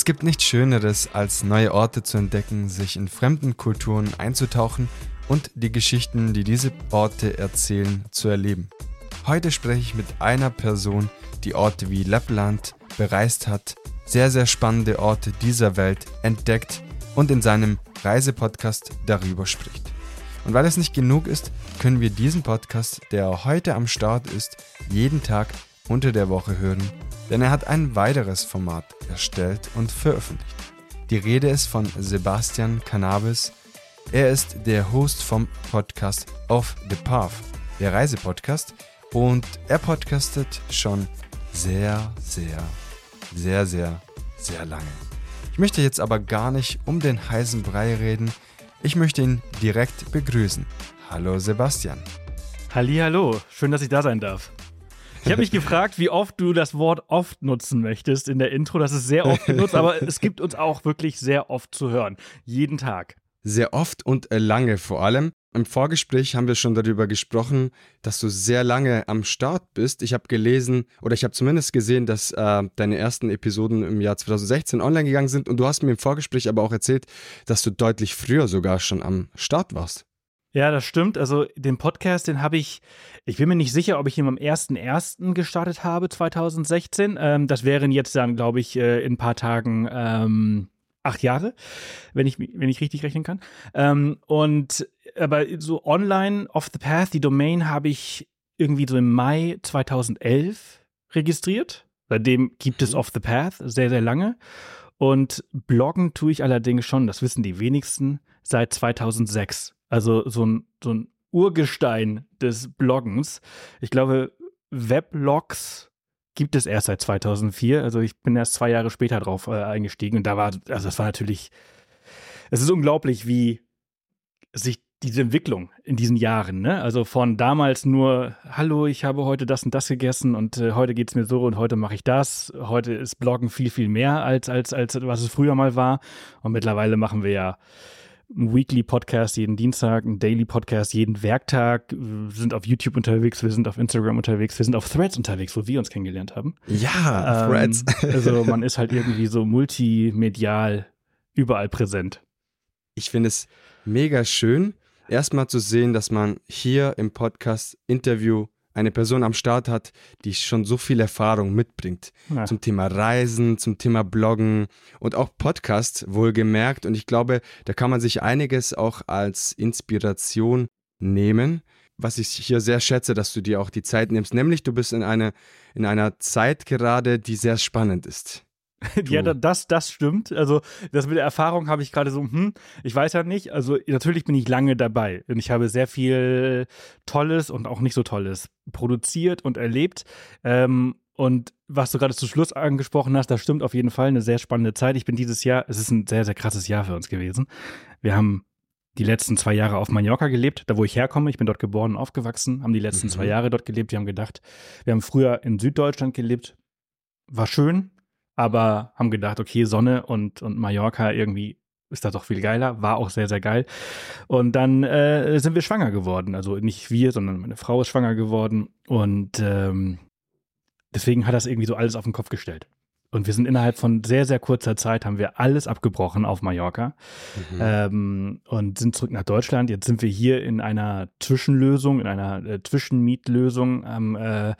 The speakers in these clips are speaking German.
Es gibt nichts Schöneres, als neue Orte zu entdecken, sich in fremden Kulturen einzutauchen und die Geschichten, die diese Orte erzählen, zu erleben. Heute spreche ich mit einer Person, die Orte wie Lappland bereist hat, sehr, sehr spannende Orte dieser Welt entdeckt und in seinem Reisepodcast darüber spricht. Und weil es nicht genug ist, können wir diesen Podcast, der heute am Start ist, jeden Tag unter der Woche hören, denn er hat ein weiteres Format erstellt und veröffentlicht. Die Rede ist von Sebastian Cannabis. Er ist der Host vom Podcast Off the Path, der Reisepodcast, und er podcastet schon sehr, sehr, sehr, sehr, sehr lange. Ich möchte jetzt aber gar nicht um den heißen Brei reden. Ich möchte ihn direkt begrüßen. Hallo Sebastian. Hallo, schön, dass ich da sein darf. Ich habe mich gefragt, wie oft du das Wort oft nutzen möchtest in der Intro. Das ist sehr oft genutzt, aber es gibt uns auch wirklich sehr oft zu hören. Jeden Tag. Sehr oft und äh, lange vor allem. Im Vorgespräch haben wir schon darüber gesprochen, dass du sehr lange am Start bist. Ich habe gelesen oder ich habe zumindest gesehen, dass äh, deine ersten Episoden im Jahr 2016 online gegangen sind und du hast mir im Vorgespräch aber auch erzählt, dass du deutlich früher sogar schon am Start warst. Ja, das stimmt. Also den Podcast, den habe ich, ich bin mir nicht sicher, ob ich ihn am 1.1. gestartet habe, 2016. Ähm, das wären jetzt dann, glaube ich, äh, in ein paar Tagen ähm, acht Jahre, wenn ich, wenn ich richtig rechnen kann. Ähm, und aber so online, off the path, die Domain habe ich irgendwie so im Mai 2011 registriert. Seitdem gibt es mhm. off the path sehr, sehr lange. Und bloggen tue ich allerdings schon, das wissen die wenigsten, seit 2006. Also so ein, so ein Urgestein des Bloggens. Ich glaube, Weblogs gibt es erst seit 2004. Also ich bin erst zwei Jahre später drauf äh, eingestiegen und da war, also das war natürlich, es ist unglaublich, wie sich diese Entwicklung in diesen Jahren, ne? Also von damals nur, hallo, ich habe heute das und das gegessen und äh, heute es mir so und heute mache ich das. Heute ist Bloggen viel, viel mehr als, als, als was es früher mal war. Und mittlerweile machen wir ja ein Weekly Podcast jeden Dienstag, ein Daily Podcast jeden Werktag. Wir sind auf YouTube unterwegs, wir sind auf Instagram unterwegs, wir sind auf Threads unterwegs, wo wir uns kennengelernt haben. Ja, ähm, Threads. also man ist halt irgendwie so multimedial überall präsent. Ich finde es mega schön, erstmal zu sehen, dass man hier im Podcast Interview eine Person am Start hat, die schon so viel Erfahrung mitbringt ja. zum Thema Reisen, zum Thema Bloggen und auch Podcast wohlgemerkt. Und ich glaube, da kann man sich einiges auch als Inspiration nehmen. Was ich hier sehr schätze, dass du dir auch die Zeit nimmst, nämlich du bist in, eine, in einer Zeit gerade, die sehr spannend ist. ja, das, das stimmt. Also, das mit der Erfahrung habe ich gerade so, hm, ich weiß ja nicht. Also, natürlich bin ich lange dabei und ich habe sehr viel Tolles und auch nicht so Tolles produziert und erlebt. Ähm, und was du gerade zu Schluss angesprochen hast, das stimmt auf jeden Fall. Eine sehr spannende Zeit. Ich bin dieses Jahr, es ist ein sehr, sehr krasses Jahr für uns gewesen. Wir haben die letzten zwei Jahre auf Mallorca gelebt, da wo ich herkomme. Ich bin dort geboren und aufgewachsen, haben die letzten mhm. zwei Jahre dort gelebt. Wir haben gedacht, wir haben früher in Süddeutschland gelebt. War schön, aber haben gedacht, okay, Sonne und, und Mallorca irgendwie ist das doch viel geiler, war auch sehr, sehr geil. Und dann äh, sind wir schwanger geworden. Also nicht wir, sondern meine Frau ist schwanger geworden. Und ähm, deswegen hat das irgendwie so alles auf den Kopf gestellt. Und wir sind innerhalb von sehr, sehr kurzer Zeit, haben wir alles abgebrochen auf Mallorca mhm. ähm, und sind zurück nach Deutschland. Jetzt sind wir hier in einer Zwischenlösung, in einer äh, Zwischenmietlösung, haben äh,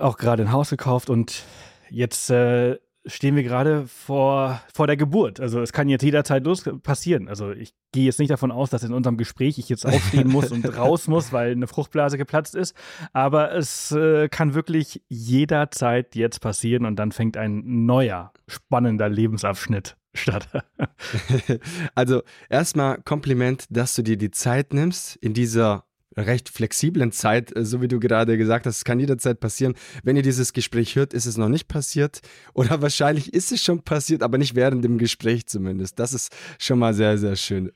auch gerade ein Haus gekauft und jetzt äh, stehen wir gerade vor, vor der Geburt. Also es kann jetzt jederzeit los passieren. Also ich gehe jetzt nicht davon aus, dass in unserem Gespräch ich jetzt aufstehen muss und raus muss, weil eine Fruchtblase geplatzt ist. Aber es äh, kann wirklich jederzeit jetzt passieren und dann fängt ein neuer, spannender Lebensabschnitt statt. also erstmal Kompliment, dass du dir die Zeit nimmst, in dieser recht flexiblen Zeit, äh, so wie du gerade gesagt hast, es kann jederzeit passieren. Wenn ihr dieses Gespräch hört, ist es noch nicht passiert oder wahrscheinlich ist es schon passiert, aber nicht während dem Gespräch zumindest. Das ist schon mal sehr, sehr schön.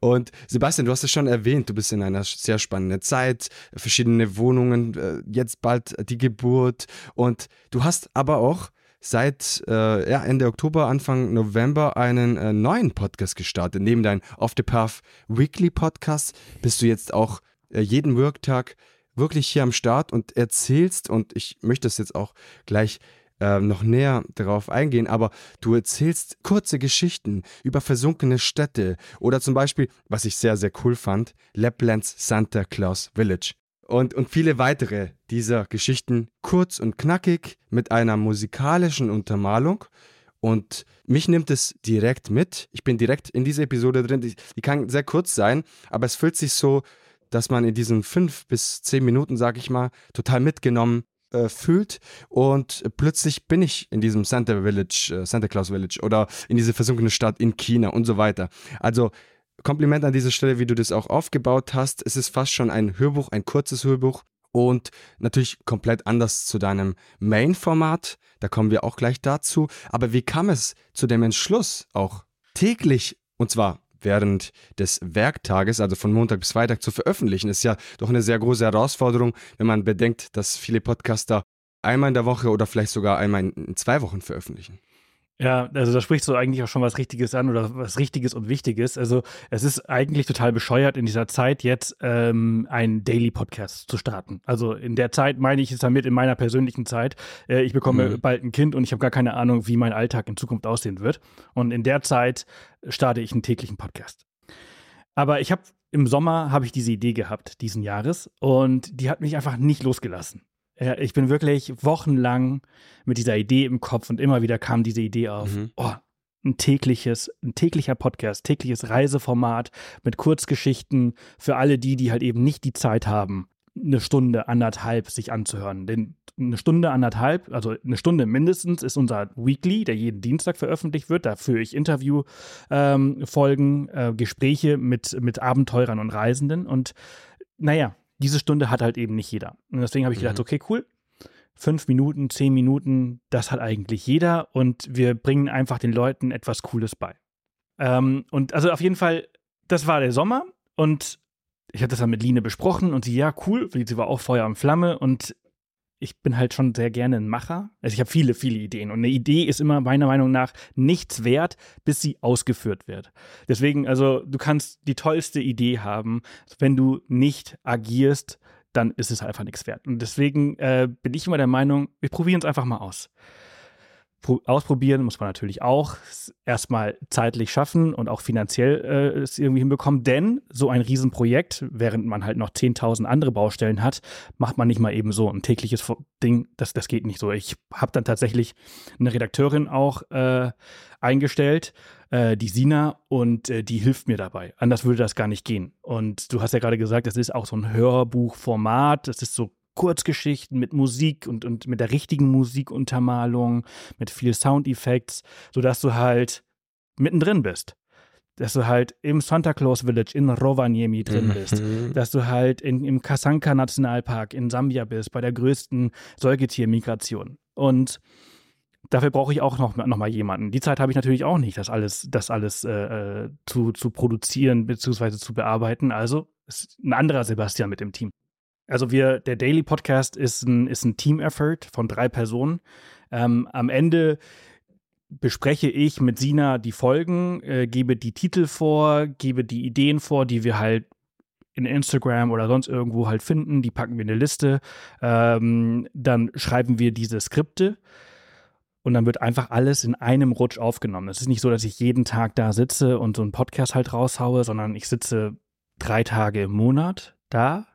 Und Sebastian, du hast es schon erwähnt, du bist in einer sehr spannenden Zeit, verschiedene Wohnungen, äh, jetzt bald die Geburt und du hast aber auch seit äh, ja, Ende Oktober, Anfang November einen äh, neuen Podcast gestartet. Neben deinem Off the Path Weekly Podcast bist du jetzt auch jeden Worktag wirklich hier am Start und erzählst, und ich möchte es jetzt auch gleich äh, noch näher darauf eingehen, aber du erzählst kurze Geschichten über versunkene Städte oder zum Beispiel, was ich sehr, sehr cool fand, Laplands Santa Claus Village. Und, und viele weitere dieser Geschichten kurz und knackig mit einer musikalischen Untermalung. Und mich nimmt es direkt mit. Ich bin direkt in dieser Episode drin. Die, die kann sehr kurz sein, aber es fühlt sich so, dass man in diesen fünf bis zehn Minuten, sag ich mal, total mitgenommen äh, fühlt und plötzlich bin ich in diesem Santa Village, äh, Santa Claus Village oder in diese versunkene Stadt in China und so weiter. Also Kompliment an dieser Stelle, wie du das auch aufgebaut hast. Es ist fast schon ein Hörbuch, ein kurzes Hörbuch und natürlich komplett anders zu deinem Main-Format. Da kommen wir auch gleich dazu. Aber wie kam es zu dem Entschluss, auch täglich, und zwar während des Werktages, also von Montag bis Freitag zu veröffentlichen, ist ja doch eine sehr große Herausforderung, wenn man bedenkt, dass viele Podcaster einmal in der Woche oder vielleicht sogar einmal in zwei Wochen veröffentlichen. Ja, also da sprichst du eigentlich auch schon was Richtiges an oder was Richtiges und Wichtiges. Also es ist eigentlich total bescheuert in dieser Zeit jetzt ähm, einen Daily Podcast zu starten. Also in der Zeit meine ich es damit in meiner persönlichen Zeit. Äh, ich bekomme mhm. bald ein Kind und ich habe gar keine Ahnung, wie mein Alltag in Zukunft aussehen wird. Und in der Zeit starte ich einen täglichen Podcast. Aber ich habe im Sommer habe ich diese Idee gehabt diesen Jahres und die hat mich einfach nicht losgelassen. Ich bin wirklich wochenlang mit dieser Idee im Kopf und immer wieder kam diese Idee auf. Mhm. Oh, ein tägliches, ein täglicher Podcast, tägliches Reiseformat mit Kurzgeschichten für alle die, die halt eben nicht die Zeit haben, eine Stunde, anderthalb sich anzuhören. Denn eine Stunde, anderthalb, also eine Stunde mindestens, ist unser Weekly, der jeden Dienstag veröffentlicht wird. Da führe ich Interviewfolgen, ähm, äh, Gespräche mit, mit Abenteurern und Reisenden. Und naja, diese Stunde hat halt eben nicht jeder. Und deswegen habe ich gedacht, mhm. okay, cool. Fünf Minuten, zehn Minuten, das hat eigentlich jeder und wir bringen einfach den Leuten etwas Cooles bei. Ähm, und also auf jeden Fall, das war der Sommer und ich habe das dann mit Line besprochen und sie, ja, cool, sie war auch Feuer und Flamme und ich bin halt schon sehr gerne ein Macher. Also ich habe viele, viele Ideen. Und eine Idee ist immer meiner Meinung nach nichts wert, bis sie ausgeführt wird. Deswegen, also du kannst die tollste Idee haben. Wenn du nicht agierst, dann ist es einfach nichts wert. Und deswegen äh, bin ich immer der Meinung, wir probieren es einfach mal aus ausprobieren muss man natürlich auch erstmal zeitlich schaffen und auch finanziell äh, es irgendwie hinbekommen. Denn so ein Riesenprojekt, während man halt noch 10.000 andere Baustellen hat, macht man nicht mal eben so ein tägliches Ding. Das, das geht nicht so. Ich habe dann tatsächlich eine Redakteurin auch äh, eingestellt, äh, die Sina, und äh, die hilft mir dabei. Anders würde das gar nicht gehen. Und du hast ja gerade gesagt, das ist auch so ein Hörbuchformat. Das ist so Kurzgeschichten mit Musik und, und mit der richtigen Musikuntermalung, mit viel Soundeffekts, sodass du halt mittendrin bist. Dass du halt im Santa Claus Village in Rovaniemi drin bist. Mhm. Dass du halt in, im Kasanka Nationalpark in Sambia bist, bei der größten Säugetiermigration. Und dafür brauche ich auch noch, noch mal jemanden. Die Zeit habe ich natürlich auch nicht, das alles, das alles äh, äh zu, zu produzieren bzw. zu bearbeiten. Also ist ein anderer Sebastian mit dem Team. Also wir, der Daily Podcast ist ein, ist ein Team-Effort von drei Personen. Ähm, am Ende bespreche ich mit Sina die Folgen, äh, gebe die Titel vor, gebe die Ideen vor, die wir halt in Instagram oder sonst irgendwo halt finden. Die packen wir in eine Liste. Ähm, dann schreiben wir diese Skripte und dann wird einfach alles in einem Rutsch aufgenommen. Es ist nicht so, dass ich jeden Tag da sitze und so einen Podcast halt raushaue, sondern ich sitze drei Tage im Monat da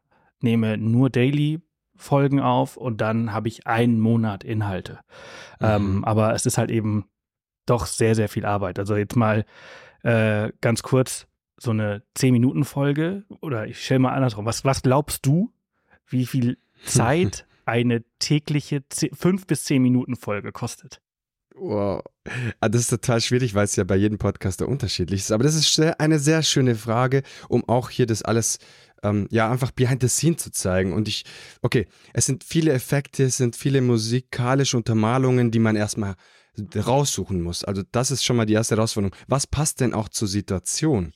nehme nur Daily Folgen auf und dann habe ich einen Monat Inhalte. Mhm. Ähm, aber es ist halt eben doch sehr, sehr viel Arbeit. Also jetzt mal äh, ganz kurz so eine 10-Minuten-Folge oder ich stelle mal andersrum. Was, was glaubst du, wie viel Zeit eine tägliche 5 bis 10 Minuten Folge kostet? Wow. Ah, das ist total schwierig, weil es ja bei jedem Podcaster unterschiedlich ist. Aber das ist eine sehr schöne Frage, um auch hier das alles ähm, ja, einfach behind the scene zu zeigen. Und ich, okay, es sind viele Effekte, es sind viele musikalische Untermalungen, die man erstmal raussuchen muss. Also das ist schon mal die erste Herausforderung. Was passt denn auch zur Situation?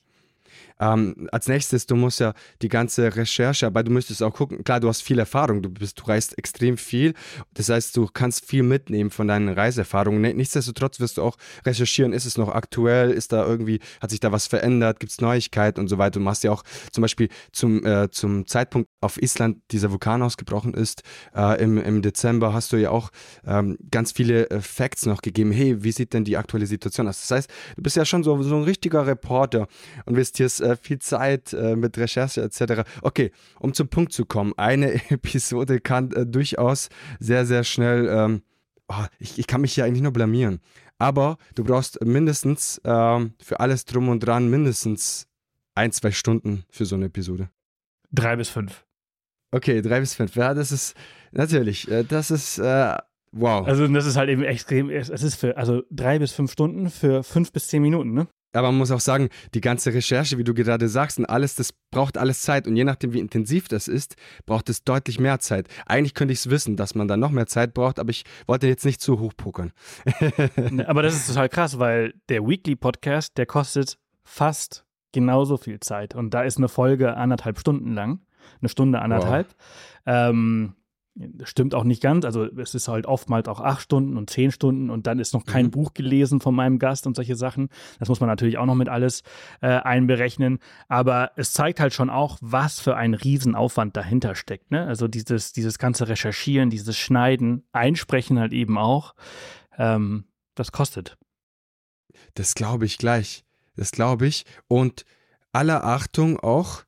Ähm, als nächstes, du musst ja die ganze Recherche, aber du müsstest auch gucken, klar, du hast viel Erfahrung, du bist, du reist extrem viel. Das heißt, du kannst viel mitnehmen von deinen Reiseerfahrungen. Nichtsdestotrotz wirst du auch recherchieren, ist es noch aktuell, ist da irgendwie, hat sich da was verändert, gibt es Neuigkeiten und so weiter. Du machst ja auch zum Beispiel zum, äh, zum Zeitpunkt auf Island dieser Vulkan ausgebrochen ist, äh, im, im Dezember hast du ja auch ähm, ganz viele äh, Facts noch gegeben. Hey, wie sieht denn die aktuelle Situation aus? Das heißt, du bist ja schon so, so ein richtiger Reporter und investierst äh, viel Zeit äh, mit Recherche etc. Okay, um zum Punkt zu kommen, eine Episode kann äh, durchaus sehr, sehr schnell, ähm, oh, ich, ich kann mich hier eigentlich nur blamieren. Aber du brauchst mindestens ähm, für alles drum und dran mindestens ein, zwei Stunden für so eine Episode. Drei bis fünf. Okay, drei bis fünf. Ja, das ist natürlich, äh, das ist äh, wow. Also das ist halt eben extrem, es ist für, also drei bis fünf Stunden für fünf bis zehn Minuten, ne? Aber man muss auch sagen, die ganze Recherche, wie du gerade sagst, und alles, das braucht alles Zeit. Und je nachdem, wie intensiv das ist, braucht es deutlich mehr Zeit. Eigentlich könnte ich es wissen, dass man da noch mehr Zeit braucht, aber ich wollte jetzt nicht zu hoch pokern. Ne, aber das ist total krass, weil der Weekly Podcast, der kostet fast genauso viel Zeit. Und da ist eine Folge anderthalb Stunden lang. Eine Stunde, anderthalb. Wow. Ähm, Stimmt auch nicht ganz. Also es ist halt oftmals auch acht Stunden und zehn Stunden und dann ist noch kein mhm. Buch gelesen von meinem Gast und solche Sachen. Das muss man natürlich auch noch mit alles äh, einberechnen. Aber es zeigt halt schon auch, was für ein Riesenaufwand dahinter steckt. Ne? Also dieses, dieses ganze Recherchieren, dieses Schneiden, Einsprechen halt eben auch. Ähm, das kostet. Das glaube ich gleich. Das glaube ich. Und aller Achtung auch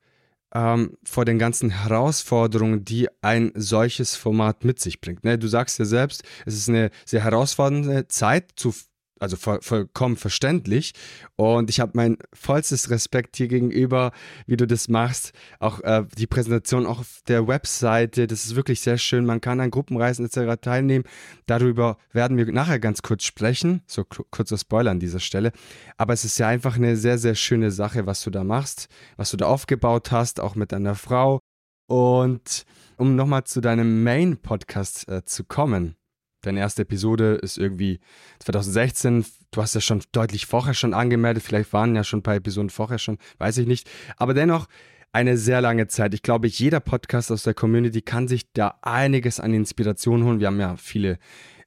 ähm, vor den ganzen Herausforderungen, die ein solches Format mit sich bringt. Ne? Du sagst ja selbst, es ist eine sehr herausfordernde Zeit zu also voll, vollkommen verständlich. Und ich habe mein vollstes Respekt hier gegenüber, wie du das machst. Auch äh, die Präsentation auch auf der Webseite, das ist wirklich sehr schön. Man kann an Gruppenreisen etc. teilnehmen. Darüber werden wir nachher ganz kurz sprechen. So kurzer Spoiler an dieser Stelle. Aber es ist ja einfach eine sehr, sehr schöne Sache, was du da machst, was du da aufgebaut hast, auch mit deiner Frau. Und um nochmal zu deinem Main-Podcast äh, zu kommen Deine erste Episode ist irgendwie 2016. Du hast ja schon deutlich vorher schon angemeldet. Vielleicht waren ja schon ein paar Episoden vorher schon, weiß ich nicht. Aber dennoch eine sehr lange Zeit. Ich glaube, jeder Podcast aus der Community kann sich da einiges an Inspiration holen. Wir haben ja viele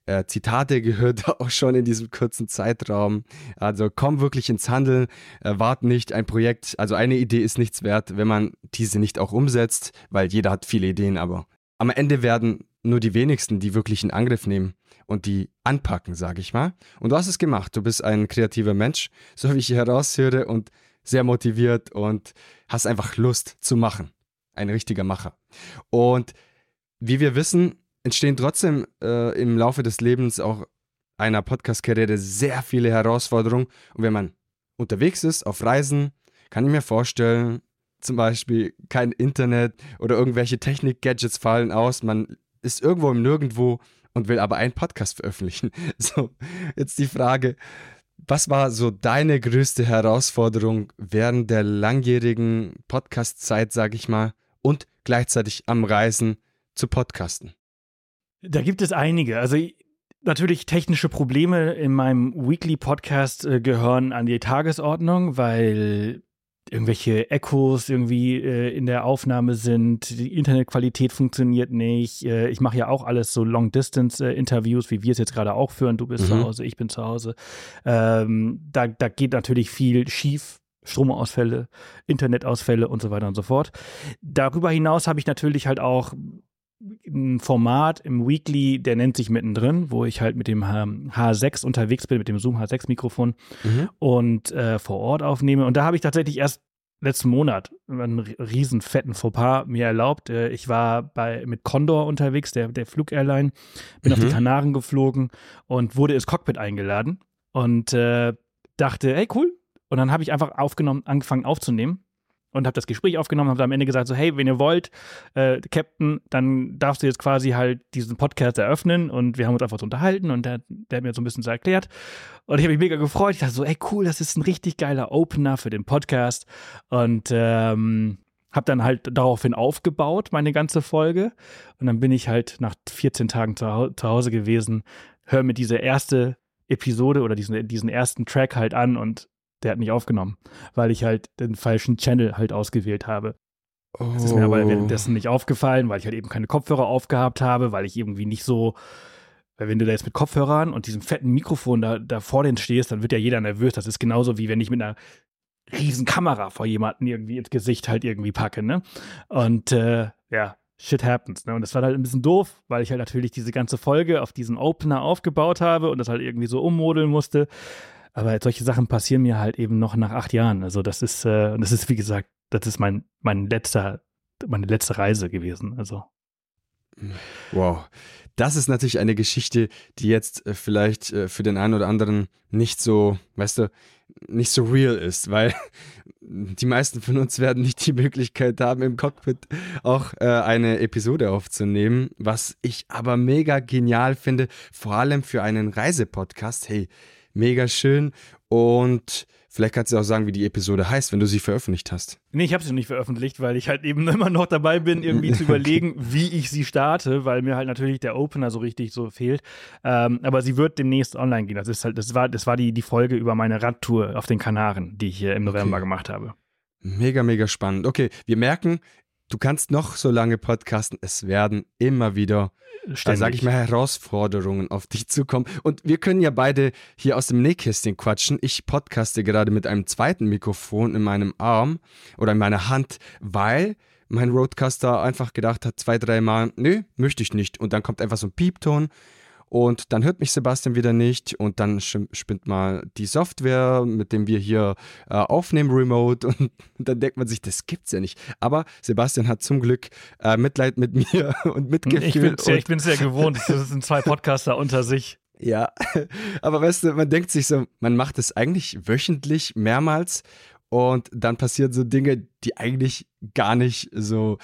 äh, Zitate gehört, auch schon in diesem kurzen Zeitraum. Also komm wirklich ins Handeln, äh, wart nicht ein Projekt, also eine Idee ist nichts wert, wenn man diese nicht auch umsetzt, weil jeder hat viele Ideen, aber am Ende werden nur die wenigsten die wirklich in Angriff nehmen und die anpacken, sage ich mal. Und du hast es gemacht. Du bist ein kreativer Mensch, so wie ich hier heraushöre, und sehr motiviert und hast einfach Lust zu machen. Ein richtiger Macher. Und wie wir wissen, entstehen trotzdem äh, im Laufe des Lebens auch einer Podcast-Karriere sehr viele Herausforderungen. Und wenn man unterwegs ist, auf Reisen, kann ich mir vorstellen, zum Beispiel kein Internet oder irgendwelche Technik-Gadgets fallen aus. Man ist irgendwo im Nirgendwo und will aber einen Podcast veröffentlichen. So, jetzt die Frage, was war so deine größte Herausforderung während der langjährigen Podcast-Zeit, sag ich mal, und gleichzeitig am Reisen zu podcasten? Da gibt es einige. Also natürlich technische Probleme in meinem Weekly Podcast äh, gehören an die Tagesordnung, weil irgendwelche Echos irgendwie äh, in der Aufnahme sind, die Internetqualität funktioniert nicht. Äh, ich mache ja auch alles so Long-Distance-Interviews, wie wir es jetzt gerade auch führen. Du bist mhm. zu Hause, ich bin zu Hause. Ähm, da, da geht natürlich viel schief. Stromausfälle, Internetausfälle und so weiter und so fort. Darüber hinaus habe ich natürlich halt auch ein Format im Weekly, der nennt sich mittendrin, wo ich halt mit dem H6 unterwegs bin, mit dem Zoom H6 Mikrofon mhm. und äh, vor Ort aufnehme. Und da habe ich tatsächlich erst letzten Monat einen riesen fetten Fauxpas mir erlaubt. Äh, ich war bei, mit Condor unterwegs, der, der Flugairline, bin mhm. auf die mhm. Kanaren geflogen und wurde ins Cockpit eingeladen und äh, dachte, hey, cool. Und dann habe ich einfach aufgenommen, angefangen aufzunehmen und habe das Gespräch aufgenommen, habe am Ende gesagt so, hey, wenn ihr wollt, äh, Captain, dann darfst du jetzt quasi halt diesen Podcast eröffnen und wir haben uns einfach so unterhalten und der, der hat mir so ein bisschen so erklärt. Und ich habe mich mega gefreut. Ich dachte so, ey, cool, das ist ein richtig geiler Opener für den Podcast. Und ähm, habe dann halt daraufhin aufgebaut, meine ganze Folge. Und dann bin ich halt nach 14 Tagen zu, zu Hause gewesen, höre mir diese erste Episode oder diesen, diesen ersten Track halt an und der hat nicht aufgenommen, weil ich halt den falschen Channel halt ausgewählt habe. Oh. Das ist mir aber währenddessen nicht aufgefallen, weil ich halt eben keine Kopfhörer aufgehabt habe, weil ich irgendwie nicht so, weil wenn du da jetzt mit Kopfhörern und diesem fetten Mikrofon da, da vor denen stehst, dann wird ja jeder nervös. Das ist genauso wie wenn ich mit einer riesen Kamera vor jemanden irgendwie ins Gesicht halt irgendwie packe, ne? Und äh, ja, shit happens, ne? Und das war halt ein bisschen doof, weil ich halt natürlich diese ganze Folge auf diesen Opener aufgebaut habe und das halt irgendwie so ummodeln musste. Aber solche Sachen passieren mir halt eben noch nach acht Jahren. Also das ist, äh, das ist wie gesagt, das ist mein, mein letzter, meine letzte Reise gewesen. Also. Wow. Das ist natürlich eine Geschichte, die jetzt äh, vielleicht äh, für den einen oder anderen nicht so, weißt du, nicht so real ist, weil die meisten von uns werden nicht die Möglichkeit haben, im Cockpit auch äh, eine Episode aufzunehmen, was ich aber mega genial finde, vor allem für einen Reisepodcast. Hey, mega schön und Vielleicht kannst du auch sagen, wie die Episode heißt, wenn du sie veröffentlicht hast. Nee, ich habe sie nicht veröffentlicht, weil ich halt eben immer noch dabei bin, irgendwie zu überlegen, wie ich sie starte, weil mir halt natürlich der Opener so richtig so fehlt. Ähm, aber sie wird demnächst online gehen. Das ist halt, das war, das war die, die Folge über meine Radtour auf den Kanaren, die ich hier im November okay. gemacht habe. Mega, mega spannend. Okay, wir merken, du kannst noch so lange podcasten, es werden immer wieder, äh, sage ich mal, Herausforderungen auf dich zukommen. Und wir können ja beide hier aus dem Nähkästchen quatschen. Ich podcaste gerade mit einem zweiten Mikrofon in meinem Arm oder in meiner Hand, weil mein Roadcaster einfach gedacht hat, zwei, dreimal, nö, möchte ich nicht. Und dann kommt einfach so ein Piepton und dann hört mich Sebastian wieder nicht und dann spinnt mal die Software, mit dem wir hier äh, aufnehmen, remote. Und dann denkt man sich, das gibt's ja nicht. Aber Sebastian hat zum Glück äh, Mitleid mit mir und Mitgefühl. Ich bin sehr, ich bin sehr gewohnt. Das sind zwei Podcaster unter sich. Ja, aber weißt du, man denkt sich so, man macht es eigentlich wöchentlich mehrmals und dann passieren so Dinge, die eigentlich gar nicht so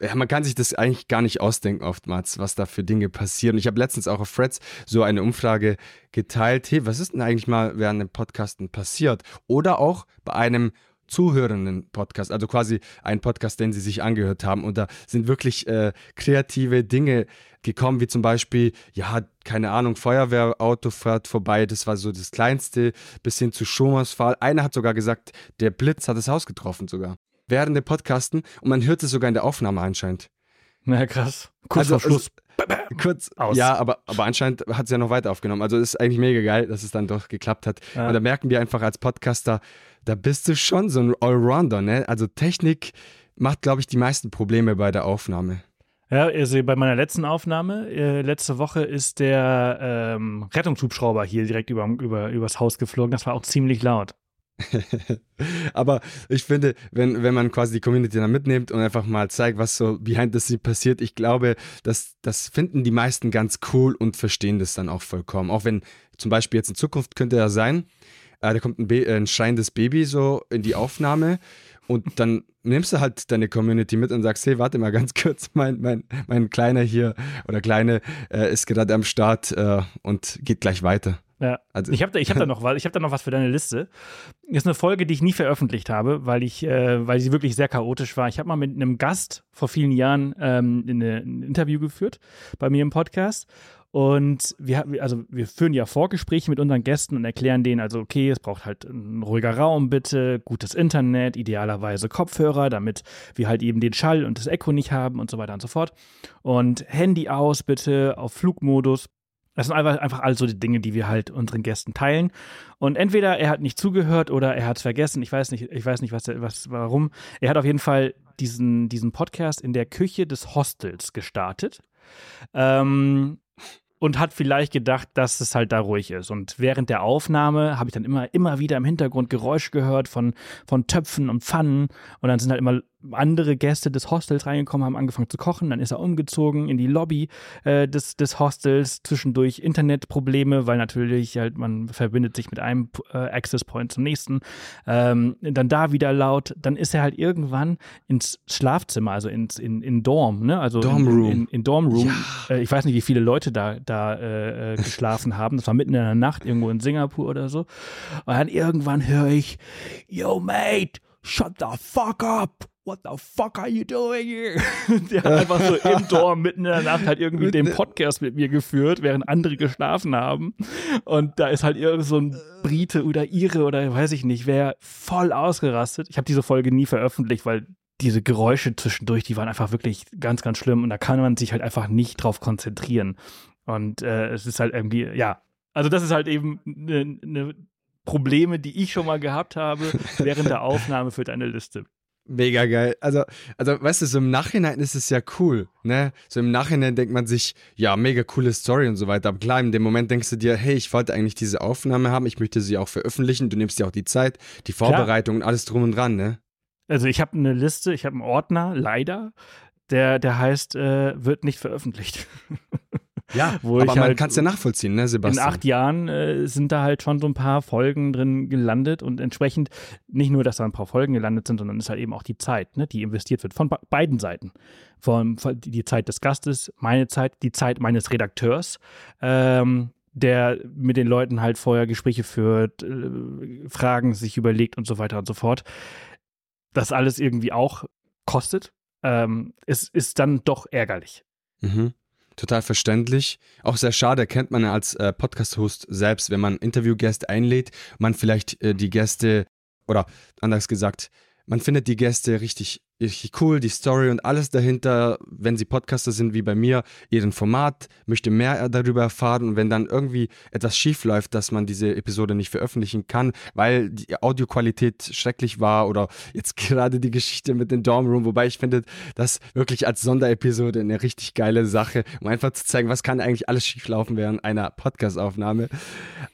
ja, man kann sich das eigentlich gar nicht ausdenken oftmals, was da für Dinge passieren. Ich habe letztens auch auf Freds so eine Umfrage geteilt, hey, was ist denn eigentlich mal während dem Podcasten passiert? Oder auch bei einem zuhörenden Podcast, also quasi ein Podcast, den sie sich angehört haben. Und da sind wirklich äh, kreative Dinge gekommen, wie zum Beispiel, ja, keine Ahnung, Feuerwehrauto fährt vorbei, das war so das Kleinste, bis hin zu Stromausfall. Einer hat sogar gesagt, der Blitz hat das Haus getroffen sogar während dem Podcasten und man hört es sogar in der Aufnahme anscheinend. Na krass. Kurz also, Schluss. kurz aus. Ja, aber, aber anscheinend hat es ja noch weiter aufgenommen. Also ist eigentlich mega geil, dass es dann doch geklappt hat. Ja. Und da merken wir einfach als Podcaster, da bist du schon so ein Allrounder, ne? Also Technik macht, glaube ich, die meisten Probleme bei der Aufnahme. Ja, also bei meiner letzten Aufnahme, äh, letzte Woche ist der ähm, Rettungshubschrauber hier direkt über, über, übers Haus geflogen. Das war auch ziemlich laut. Aber ich finde, wenn, wenn man quasi die Community dann mitnimmt und einfach mal zeigt, was so behind the scene passiert, ich glaube, das, das finden die meisten ganz cool und verstehen das dann auch vollkommen. Auch wenn zum Beispiel jetzt in Zukunft könnte ja sein, äh, da kommt ein, Be ein schreiendes Baby so in die Aufnahme und dann nimmst du halt deine Community mit und sagst, hey, warte mal ganz kurz, mein, mein, mein Kleiner hier oder Kleine äh, ist gerade am Start äh, und geht gleich weiter. Ja. Also. Ich habe da, hab da, noch, hab da noch was für deine Liste. Ist eine Folge, die ich nie veröffentlicht habe, weil, ich, äh, weil sie wirklich sehr chaotisch war. Ich habe mal mit einem Gast vor vielen Jahren ähm, eine, ein Interview geführt bei mir im Podcast. Und wir, also wir führen ja Vorgespräche mit unseren Gästen und erklären denen also, okay, es braucht halt ein ruhiger Raum, bitte, gutes Internet, idealerweise Kopfhörer, damit wir halt eben den Schall und das Echo nicht haben und so weiter und so fort. Und Handy aus, bitte, auf Flugmodus. Das sind einfach, einfach all so die Dinge, die wir halt unseren Gästen teilen. Und entweder er hat nicht zugehört oder er hat es vergessen. Ich weiß nicht, ich weiß nicht, was, was, warum. Er hat auf jeden Fall diesen, diesen Podcast in der Küche des Hostels gestartet. Ähm, und hat vielleicht gedacht, dass es halt da ruhig ist. Und während der Aufnahme habe ich dann immer, immer wieder im Hintergrund Geräusche gehört von, von Töpfen und Pfannen. Und dann sind halt immer andere Gäste des Hostels reingekommen, haben angefangen zu kochen, dann ist er umgezogen in die Lobby äh, des, des Hostels, zwischendurch Internetprobleme, weil natürlich halt man verbindet sich mit einem äh, Access Point zum nächsten, ähm, dann da wieder laut, dann ist er halt irgendwann ins Schlafzimmer, also ins, in, in Dorm, ne? also Dorm Room. In, in, in Dorm Room. Ja. Äh, ich weiß nicht, wie viele Leute da, da äh, äh geschlafen haben, das war mitten in der Nacht irgendwo in Singapur oder so und dann irgendwann höre ich, yo mate, shut the fuck up what the fuck are you doing here? Der hat einfach so im Dorm mitten in der Nacht halt irgendwie den Podcast mit mir geführt, während andere geschlafen haben. Und da ist halt irgend so ein Brite oder Ire oder weiß ich nicht, wer voll ausgerastet. Ich habe diese Folge nie veröffentlicht, weil diese Geräusche zwischendurch, die waren einfach wirklich ganz, ganz schlimm und da kann man sich halt einfach nicht drauf konzentrieren. Und äh, es ist halt irgendwie, ja, also das ist halt eben eine ne Probleme, die ich schon mal gehabt habe während der Aufnahme für deine Liste. Mega geil. Also, also, weißt du, so im Nachhinein ist es ja cool, ne? So im Nachhinein denkt man sich, ja, mega coole Story und so weiter. Aber klar, in dem Moment denkst du dir, hey, ich wollte eigentlich diese Aufnahme haben, ich möchte sie auch veröffentlichen, du nimmst dir auch die Zeit, die Vorbereitung und alles drum und dran, ne? Also, ich habe eine Liste, ich habe einen Ordner, leider, der, der heißt, äh, wird nicht veröffentlicht. Ja, aber man halt, kann es ja nachvollziehen, ne, Sebastian? In acht Jahren äh, sind da halt schon so ein paar Folgen drin gelandet und entsprechend nicht nur, dass da ein paar Folgen gelandet sind, sondern es ist halt eben auch die Zeit, ne, die investiert wird von beiden Seiten. Von, von, die Zeit des Gastes, meine Zeit, die Zeit meines Redakteurs, ähm, der mit den Leuten halt vorher Gespräche führt, äh, Fragen sich überlegt und so weiter und so fort. Das alles irgendwie auch kostet. Ähm, es ist dann doch ärgerlich. Mhm total verständlich. Auch sehr schade, kennt man ja als äh, Podcast-Host selbst, wenn man Interviewgäste einlädt, man vielleicht äh, die Gäste, oder anders gesagt, man findet die Gäste richtig richtig cool, die Story und alles dahinter, wenn sie Podcaster sind wie bei mir, ihren Format, möchte mehr darüber erfahren. Und wenn dann irgendwie etwas schief läuft, dass man diese Episode nicht veröffentlichen kann, weil die Audioqualität schrecklich war oder jetzt gerade die Geschichte mit dem Dorm Room, wobei ich finde das wirklich als Sonderepisode eine richtig geile Sache, um einfach zu zeigen, was kann eigentlich alles schief laufen während einer Podcastaufnahme.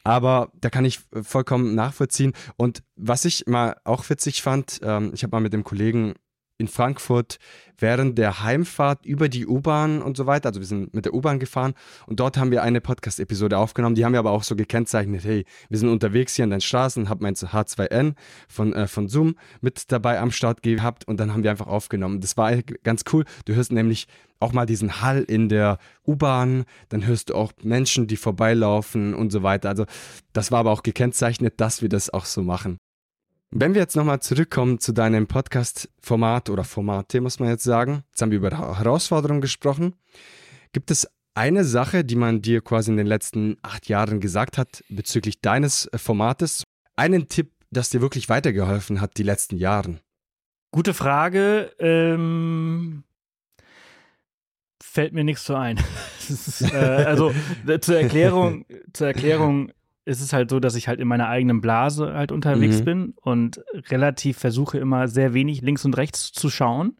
Aber da kann ich vollkommen nachvollziehen. Und was ich mal auch witzig fand, ähm, ich habe mal mit dem Kollegen in Frankfurt während der Heimfahrt über die U-Bahn und so weiter. Also wir sind mit der U-Bahn gefahren und dort haben wir eine Podcast-Episode aufgenommen. Die haben wir aber auch so gekennzeichnet, hey, wir sind unterwegs hier an den Straßen, habe mein H2N von, äh, von Zoom mit dabei am Start gehabt und dann haben wir einfach aufgenommen. Das war ganz cool. Du hörst nämlich auch mal diesen Hall in der U-Bahn, dann hörst du auch Menschen, die vorbeilaufen und so weiter. Also das war aber auch gekennzeichnet, dass wir das auch so machen. Wenn wir jetzt nochmal zurückkommen zu deinem Podcast-Format oder Formate, muss man jetzt sagen, jetzt haben wir über Herausforderungen gesprochen. Gibt es eine Sache, die man dir quasi in den letzten acht Jahren gesagt hat bezüglich deines Formates? Einen Tipp, das dir wirklich weitergeholfen hat die letzten Jahre? Gute Frage. Ähm, fällt mir nichts so ein. ist, äh, also äh, zur Erklärung, zur Erklärung, ist es halt so, dass ich halt in meiner eigenen Blase halt unterwegs mhm. bin und relativ versuche immer sehr wenig links und rechts zu schauen,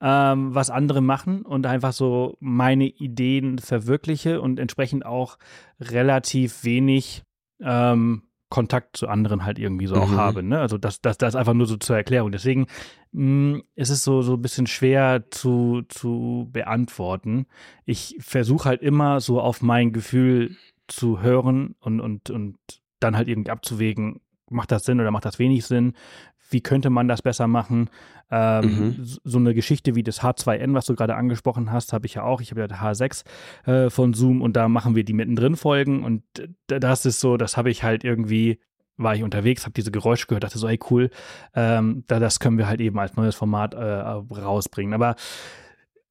ähm, was andere machen und einfach so meine Ideen verwirkliche und entsprechend auch relativ wenig ähm, Kontakt zu anderen halt irgendwie so auch mhm. habe. Ne? Also das, das, das einfach nur so zur Erklärung. Deswegen mh, mm, ist es so, so ein bisschen schwer zu, zu beantworten. Ich versuche halt immer so auf mein Gefühl zu hören und, und, und dann halt irgendwie abzuwägen, macht das Sinn oder macht das wenig Sinn? Wie könnte man das besser machen? Ähm, mhm. So eine Geschichte wie das H2N, was du gerade angesprochen hast, habe ich ja auch. Ich habe ja das H6 äh, von Zoom und da machen wir die mittendrin Folgen und das ist so, das habe ich halt irgendwie war ich unterwegs, habe diese Geräusche gehört, dachte so, hey cool, ähm, da, das können wir halt eben als neues Format äh, rausbringen. Aber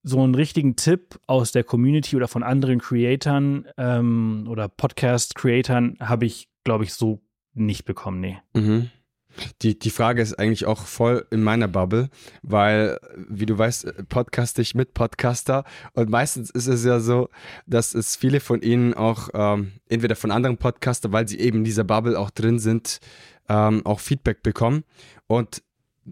so einen richtigen Tipp aus der Community oder von anderen Creatoren ähm, oder Podcast-Creatoren habe ich, glaube ich, so nicht bekommen, nee. Mhm. Die, die Frage ist eigentlich auch voll in meiner Bubble, weil, wie du weißt, podcast ich mit Podcaster und meistens ist es ja so, dass es viele von ihnen auch ähm, entweder von anderen Podcaster, weil sie eben in dieser Bubble auch drin sind, ähm, auch Feedback bekommen. Und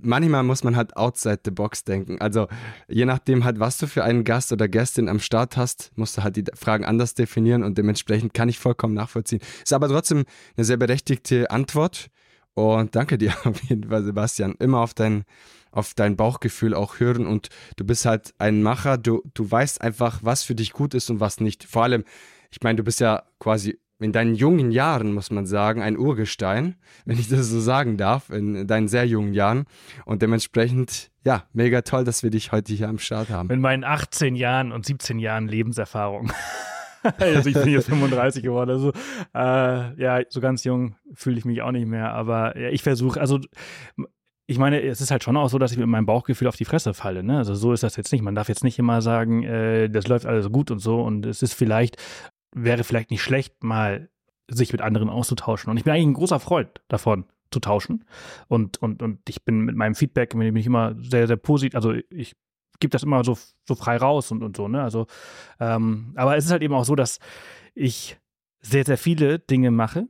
manchmal muss man halt outside the box denken. Also je nachdem halt, was du für einen Gast oder Gästin am Start hast, musst du halt die Fragen anders definieren und dementsprechend kann ich vollkommen nachvollziehen. Ist aber trotzdem eine sehr berechtigte Antwort und danke dir auf jeden Fall, Sebastian. Immer auf dein, auf dein Bauchgefühl auch hören und du bist halt ein Macher, du, du weißt einfach, was für dich gut ist und was nicht. Vor allem, ich meine, du bist ja quasi in deinen jungen Jahren, muss man sagen, ein Urgestein, wenn ich das so sagen darf, in deinen sehr jungen Jahren. Und dementsprechend, ja, mega toll, dass wir dich heute hier am Start haben. In meinen 18 Jahren und 17 Jahren Lebenserfahrung. also ich bin jetzt 35 geworden. Also äh, ja, so ganz jung fühle ich mich auch nicht mehr. Aber ja, ich versuche, also ich meine, es ist halt schon auch so, dass ich mit meinem Bauchgefühl auf die Fresse falle. Ne? Also so ist das jetzt nicht. Man darf jetzt nicht immer sagen, äh, das läuft alles gut und so. Und es ist vielleicht, wäre vielleicht nicht schlecht, mal sich mit anderen auszutauschen. Und ich bin eigentlich ein großer Freund davon, zu tauschen. Und, und, und ich bin mit meinem Feedback bin ich immer sehr, sehr positiv. Also ich gebe das immer so, so frei raus und, und so, ne? Also, ähm, aber es ist halt eben auch so, dass ich sehr, sehr viele Dinge mache.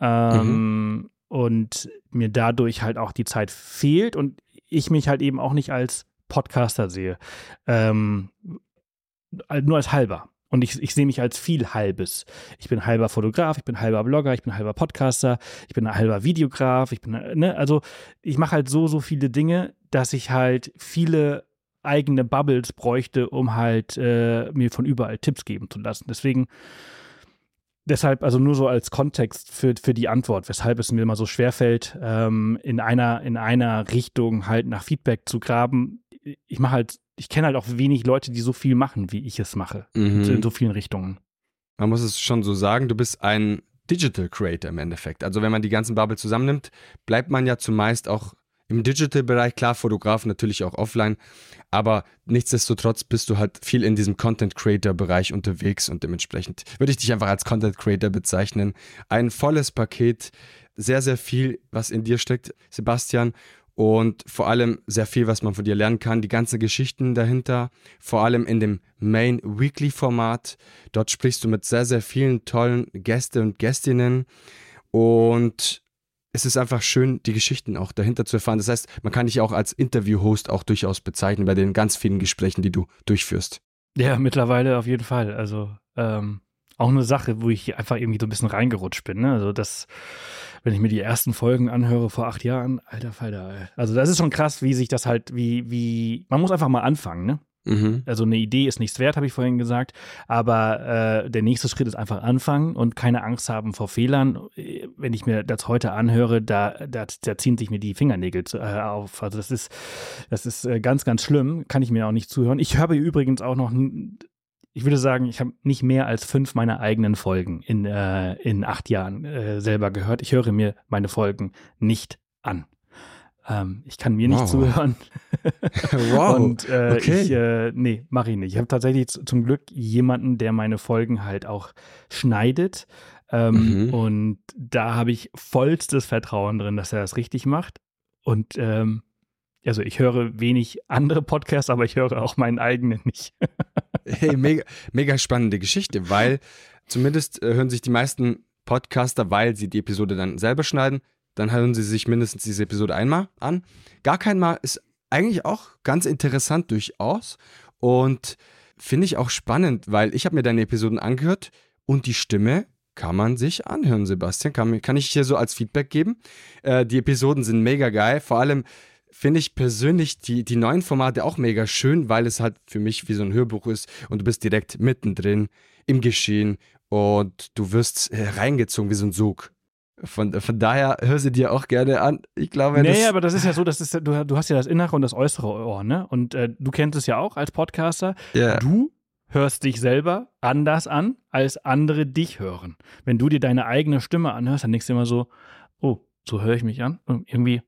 Ähm, mhm. Und mir dadurch halt auch die Zeit fehlt und ich mich halt eben auch nicht als Podcaster sehe. Ähm, nur als halber. Und ich, ich sehe mich als viel halbes. Ich bin halber Fotograf, ich bin halber Blogger, ich bin halber Podcaster, ich bin halber Videograf, ich bin, ne, also ich mache halt so, so viele Dinge, dass ich halt viele eigene Bubbles bräuchte, um halt äh, mir von überall Tipps geben zu lassen. Deswegen, deshalb, also nur so als Kontext für, für die Antwort, weshalb es mir immer so schwerfällt, ähm, in einer, in einer Richtung halt nach Feedback zu graben. Ich mache halt, ich kenne halt auch wenig Leute, die so viel machen, wie ich es mache. Mhm. In so vielen Richtungen. Man muss es schon so sagen, du bist ein Digital Creator im Endeffekt. Also wenn man die ganzen Bubble zusammennimmt, bleibt man ja zumeist auch im Digital-Bereich, klar, Fotograf natürlich auch offline, aber nichtsdestotrotz bist du halt viel in diesem Content-Creator-Bereich unterwegs und dementsprechend würde ich dich einfach als Content-Creator bezeichnen. Ein volles Paket, sehr, sehr viel, was in dir steckt, Sebastian. Und vor allem sehr viel, was man von dir lernen kann, die ganzen Geschichten dahinter, vor allem in dem Main Weekly Format. Dort sprichst du mit sehr, sehr vielen tollen Gäste und Gästinnen. Und es ist einfach schön, die Geschichten auch dahinter zu erfahren. Das heißt, man kann dich auch als Interview-Host auch durchaus bezeichnen bei den ganz vielen Gesprächen, die du durchführst. Ja, mittlerweile auf jeden Fall. Also ähm, auch eine Sache, wo ich einfach irgendwie so ein bisschen reingerutscht bin. Ne? Also das, wenn ich mir die ersten Folgen anhöre vor acht Jahren, alter Falter. Also das ist schon krass, wie sich das halt, wie, wie, man muss einfach mal anfangen, ne? Mhm. Also eine Idee ist nichts wert, habe ich vorhin gesagt. Aber äh, der nächste Schritt ist einfach anfangen und keine Angst haben vor Fehlern. Wenn ich mir das heute anhöre, da, da, da ziehen sich mir die Fingernägel zu, äh, auf. Also das ist, das ist äh, ganz, ganz schlimm. Kann ich mir auch nicht zuhören. Ich höre übrigens auch noch ich würde sagen, ich habe nicht mehr als fünf meiner eigenen Folgen in, äh, in acht Jahren äh, selber gehört. Ich höre mir meine Folgen nicht an. Ähm, ich kann mir wow. nicht zuhören. wow. Und äh, okay. ich, äh, nee, mache ich nicht. Ich habe tatsächlich zum Glück jemanden, der meine Folgen halt auch schneidet. Ähm, mhm. Und da habe ich vollstes Vertrauen drin, dass er das richtig macht. Und ähm, also ich höre wenig andere Podcasts, aber ich höre auch meinen eigenen nicht. hey, mega, mega spannende Geschichte, weil zumindest äh, hören sich die meisten Podcaster, weil sie die Episode dann selber schneiden, dann hören Sie sich mindestens diese Episode einmal an. Gar kein Mal ist eigentlich auch ganz interessant durchaus und finde ich auch spannend, weil ich habe mir deine Episoden angehört und die Stimme kann man sich anhören, Sebastian. Kann, kann ich hier so als Feedback geben. Äh, die Episoden sind mega geil. Vor allem finde ich persönlich die, die neuen Formate auch mega schön, weil es halt für mich wie so ein Hörbuch ist und du bist direkt mittendrin im Geschehen und du wirst äh, reingezogen wie so ein Sog. Von, von daher hör sie dir auch gerne an. Ich glaube, nee, das aber das ist ja so, das ist, du, du hast ja das innere und das äußere Ohr, ne? Und äh, du kennst es ja auch als Podcaster. Ja. Du hörst dich selber anders an, als andere dich hören. Wenn du dir deine eigene Stimme anhörst, dann denkst du immer so, oh, so höre ich mich an. Und irgendwie,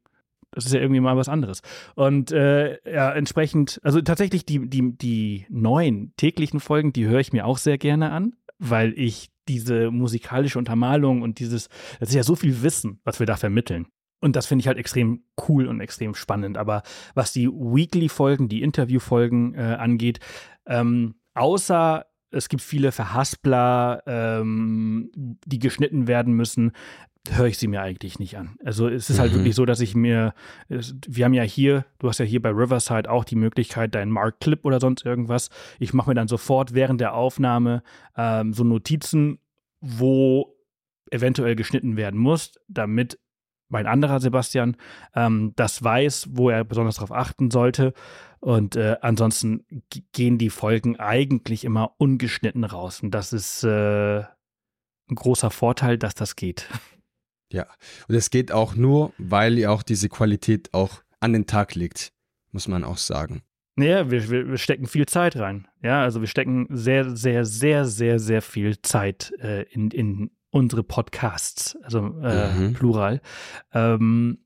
das ist ja irgendwie mal was anderes. Und äh, ja, entsprechend, also tatsächlich die, die, die neuen täglichen Folgen, die höre ich mir auch sehr gerne an, weil ich diese musikalische Untermalung und dieses, das ist ja so viel Wissen, was wir da vermitteln. Und das finde ich halt extrem cool und extrem spannend. Aber was die Weekly-Folgen, die Interview-Folgen äh, angeht, ähm, außer es gibt viele Verhaspler, ähm, die geschnitten werden müssen, höre ich sie mir eigentlich nicht an. Also es ist halt mhm. wirklich so, dass ich mir, wir haben ja hier, du hast ja hier bei Riverside auch die Möglichkeit, deinen Mark Clip oder sonst irgendwas. Ich mache mir dann sofort während der Aufnahme ähm, so Notizen, wo eventuell geschnitten werden muss, damit mein anderer Sebastian ähm, das weiß, wo er besonders darauf achten sollte. Und äh, ansonsten gehen die Folgen eigentlich immer ungeschnitten raus. Und das ist äh, ein großer Vorteil, dass das geht. Ja, und es geht auch nur, weil ihr auch diese Qualität auch an den Tag legt, muss man auch sagen. Naja, wir, wir, wir stecken viel Zeit rein. Ja, also wir stecken sehr, sehr, sehr, sehr, sehr viel Zeit äh, in, in unsere Podcasts, also äh, mhm. plural. Ähm,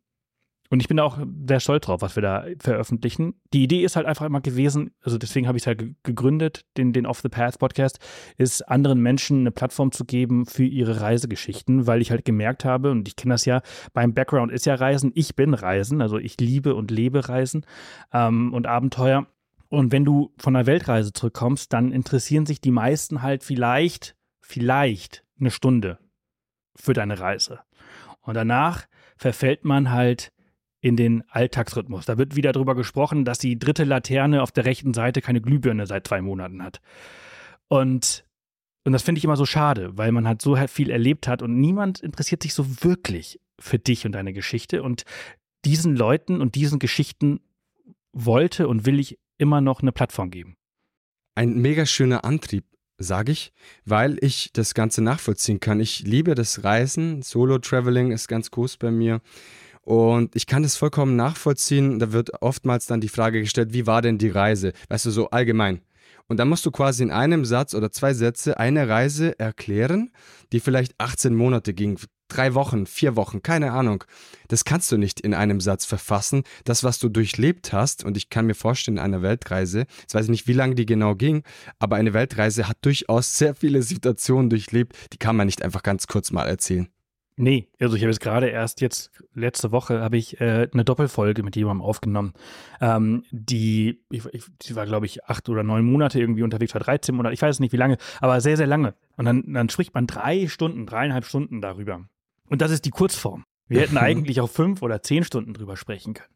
und ich bin da auch sehr stolz drauf, was wir da veröffentlichen. Die Idee ist halt einfach immer gewesen, also deswegen habe ich es halt gegründet, den, den Off the Path Podcast, ist anderen Menschen eine Plattform zu geben für ihre Reisegeschichten, weil ich halt gemerkt habe, und ich kenne das ja, mein Background ist ja Reisen, ich bin Reisen, also ich liebe und lebe Reisen ähm, und Abenteuer. Und wenn du von einer Weltreise zurückkommst, dann interessieren sich die meisten halt vielleicht, vielleicht eine Stunde für deine Reise. Und danach verfällt man halt in den Alltagsrhythmus. Da wird wieder darüber gesprochen, dass die dritte Laterne auf der rechten Seite keine Glühbirne seit zwei Monaten hat. Und, und das finde ich immer so schade, weil man halt so viel erlebt hat und niemand interessiert sich so wirklich für dich und deine Geschichte. Und diesen Leuten und diesen Geschichten wollte und will ich immer noch eine Plattform geben. Ein mega schöner Antrieb, sage ich, weil ich das Ganze nachvollziehen kann. Ich liebe das Reisen, Solo-Traveling ist ganz groß bei mir. Und ich kann das vollkommen nachvollziehen. Da wird oftmals dann die Frage gestellt, wie war denn die Reise? Weißt du, so allgemein. Und dann musst du quasi in einem Satz oder zwei Sätze eine Reise erklären, die vielleicht 18 Monate ging, drei Wochen, vier Wochen, keine Ahnung. Das kannst du nicht in einem Satz verfassen. Das, was du durchlebt hast, und ich kann mir vorstellen, eine Weltreise, jetzt weiß ich nicht, wie lange die genau ging, aber eine Weltreise hat durchaus sehr viele Situationen durchlebt, die kann man nicht einfach ganz kurz mal erzählen. Nee, also ich habe jetzt gerade erst jetzt, letzte Woche habe ich äh, eine Doppelfolge mit jemandem aufgenommen. Ähm, die, ich, ich, die war, glaube ich, acht oder neun Monate irgendwie unterwegs, war 13 Monate, ich weiß nicht wie lange, aber sehr, sehr lange. Und dann, dann spricht man drei Stunden, dreieinhalb Stunden darüber. Und das ist die Kurzform. Wir hätten eigentlich auch fünf oder zehn Stunden drüber sprechen können.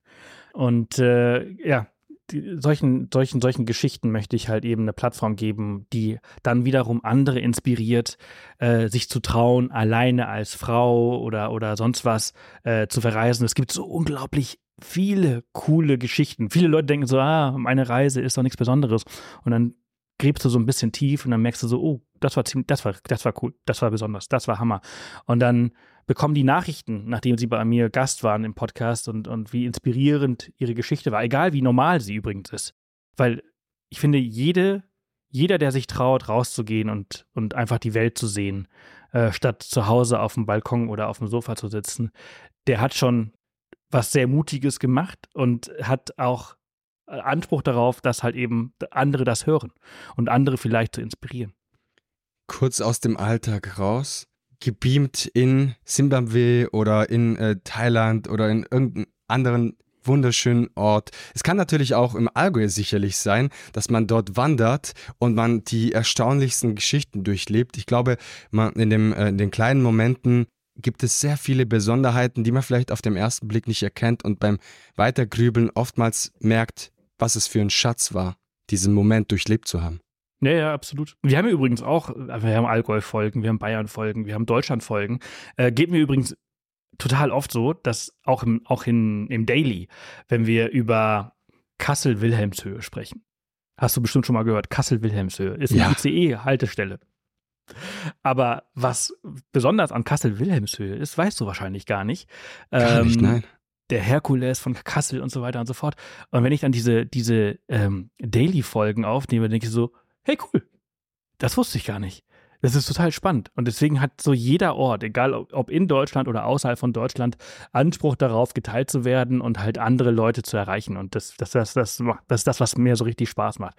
Und äh, ja, solchen, solchen, solchen Geschichten möchte ich halt eben eine Plattform geben, die dann wiederum andere inspiriert, äh, sich zu trauen, alleine als Frau oder, oder sonst was äh, zu verreisen. Es gibt so unglaublich viele coole Geschichten. Viele Leute denken so, ah, meine Reise ist doch nichts Besonderes. Und dann gräbst du so ein bisschen tief und dann merkst du so, oh, das war ziemlich, das war, das war cool, das war besonders, das war Hammer. Und dann bekommen die Nachrichten, nachdem sie bei mir Gast waren im Podcast und, und wie inspirierend ihre Geschichte war, egal wie normal sie übrigens ist. Weil ich finde, jede, jeder, der sich traut, rauszugehen und, und einfach die Welt zu sehen, äh, statt zu Hause auf dem Balkon oder auf dem Sofa zu sitzen, der hat schon was sehr Mutiges gemacht und hat auch Anspruch darauf, dass halt eben andere das hören und andere vielleicht zu inspirieren. Kurz aus dem Alltag raus, gebeamt in Simbabwe oder in äh, Thailand oder in irgendeinem anderen wunderschönen Ort. Es kann natürlich auch im Allgäu sicherlich sein, dass man dort wandert und man die erstaunlichsten Geschichten durchlebt. Ich glaube, man in, dem, äh, in den kleinen Momenten gibt es sehr viele Besonderheiten, die man vielleicht auf den ersten Blick nicht erkennt und beim Weitergrübeln oftmals merkt, was es für ein Schatz war, diesen Moment durchlebt zu haben. Ja, ja, absolut. Wir haben übrigens auch, wir haben Allgäu-Folgen, wir haben Bayern-Folgen, wir haben Deutschland-Folgen. Äh, geht mir übrigens total oft so, dass auch im, auch in, im Daily, wenn wir über Kassel-Wilhelmshöhe sprechen, hast du bestimmt schon mal gehört, Kassel-Wilhelmshöhe ist eine ja. ICE-Haltestelle. Aber was besonders an Kassel-Wilhelmshöhe ist, weißt du wahrscheinlich gar nicht. Gar ähm, nicht, nein der Herkules von Kassel und so weiter und so fort. Und wenn ich dann diese, diese ähm, Daily-Folgen aufnehme, denke ich so, hey cool, das wusste ich gar nicht. Das ist total spannend. Und deswegen hat so jeder Ort, egal ob in Deutschland oder außerhalb von Deutschland, Anspruch darauf, geteilt zu werden und halt andere Leute zu erreichen. Und das, das, das, das, das ist das, was mir so richtig Spaß macht.